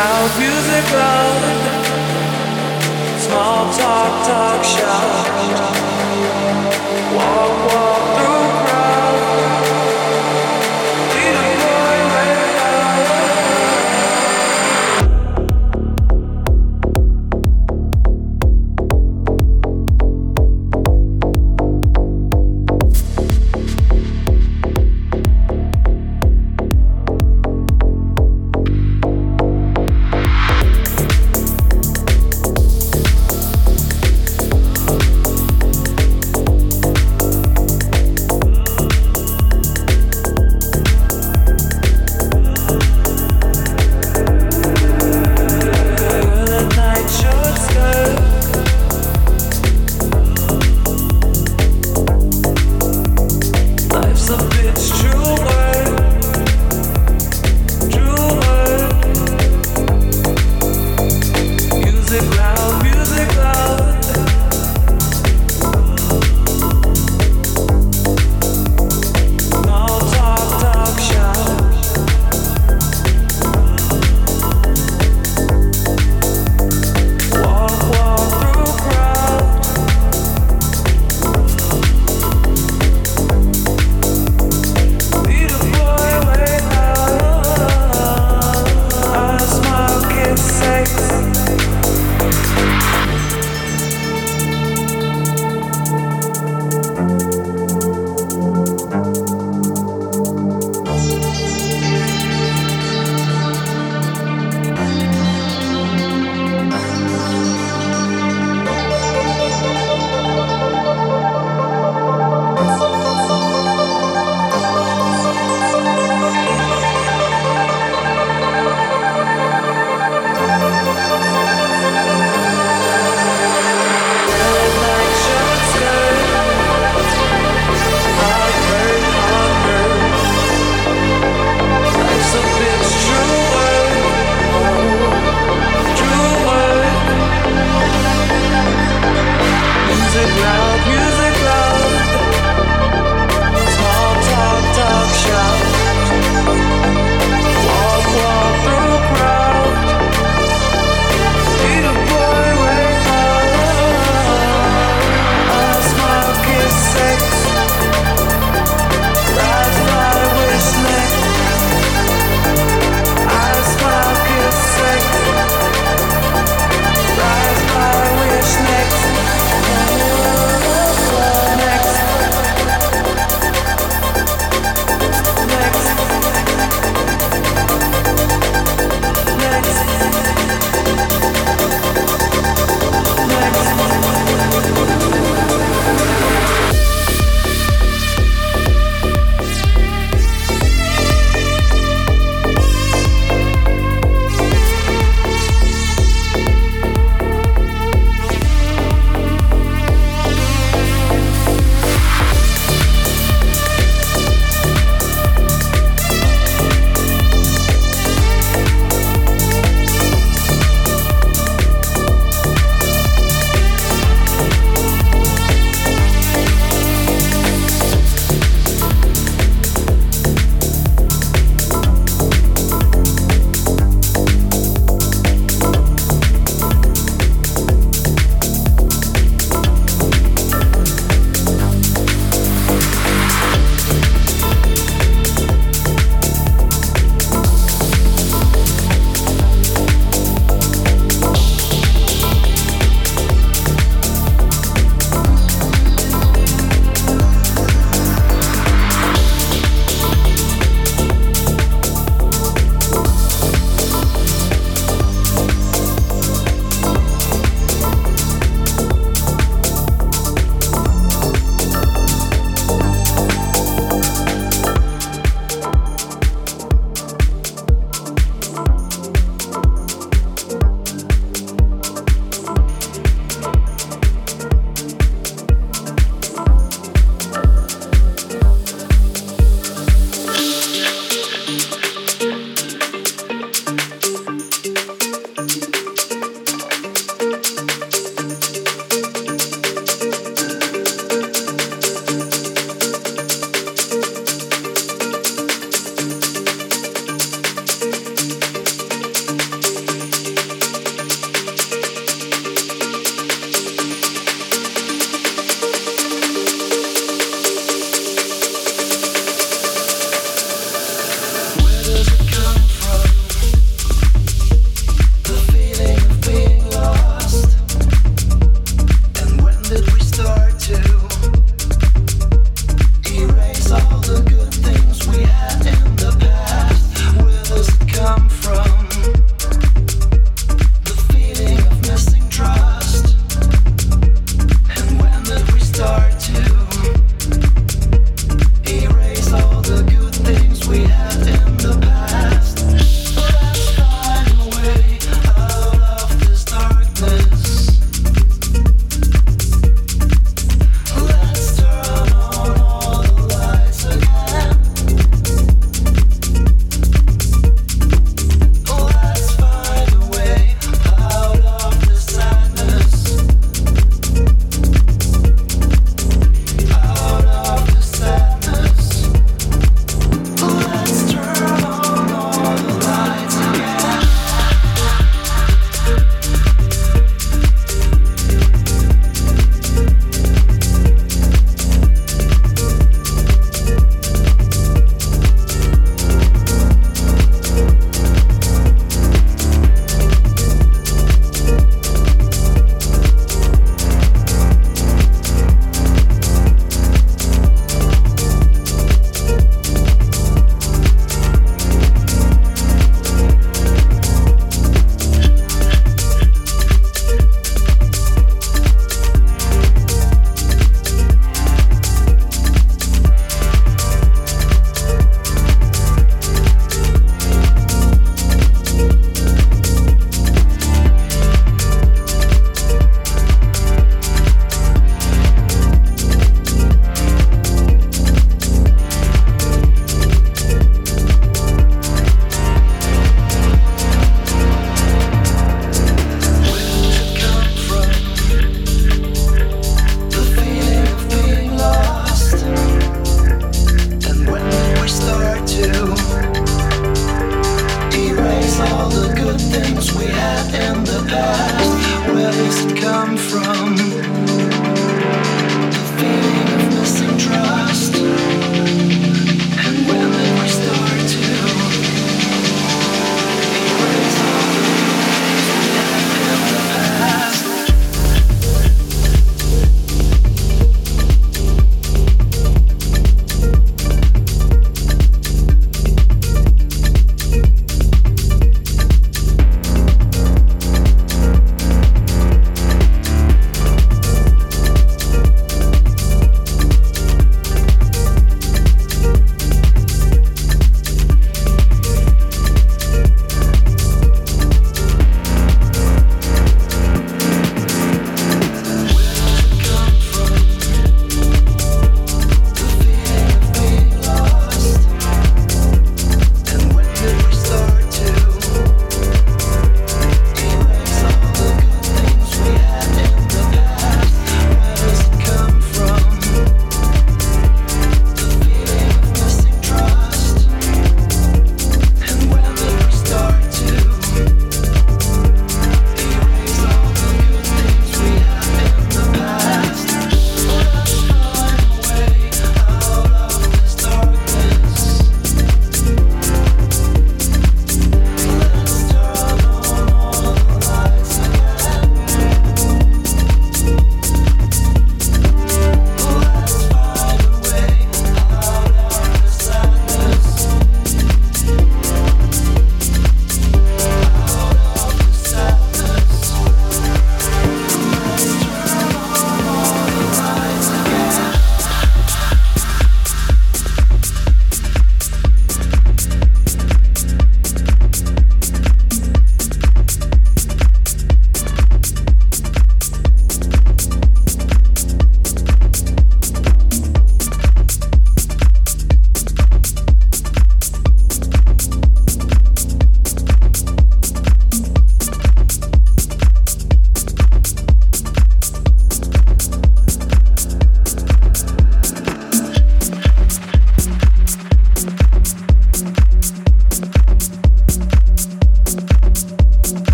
Loud, music loud. Small talk, talk, shout. Walk, walk through.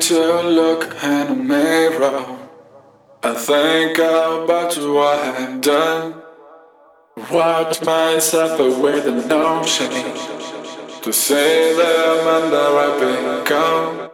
To look in the mirror and think about what I've done. Watch myself away the notion to say the man that I've become.